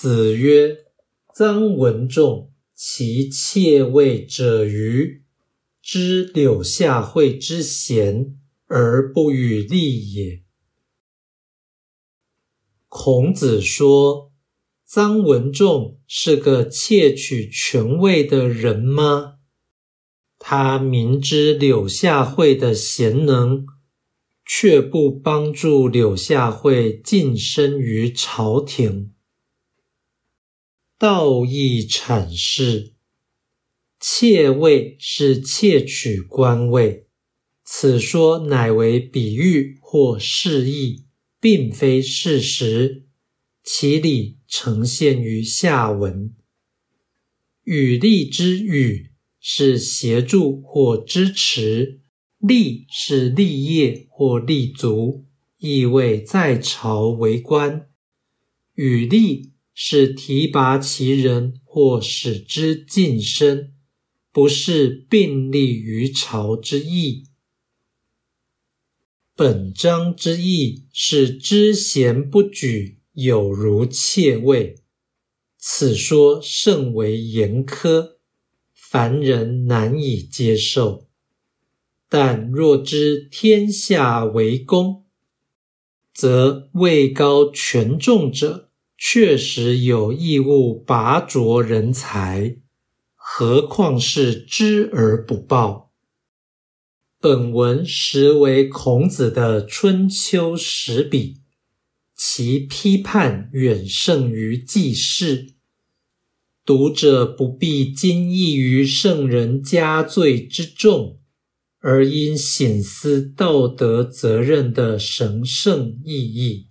子曰：“臧文仲其窃位者愚，知柳下惠之贤而不与立也。”孔子说：“臧文仲是个窃取权位的人吗？他明知柳下惠的贤能，却不帮助柳下惠晋升于朝廷。”道义阐释：窃位是窃取官位，此说乃为比喻或示意，并非事实。其理呈现于下文。与利之与是协助或支持，立是立业或立足，意味在朝为官。与利。是提拔其人或使之晋升，不是并立于朝之意。本章之意是知贤不举，有如窃位。此说甚为严苛，凡人难以接受。但若知天下为公，则位高权重者。确实有义务拔擢人才，何况是知而不报？本文实为孔子的春秋时笔，其批判远胜于记事。读者不必惊异于圣人加罪之重，而应醒思道德责任的神圣意义。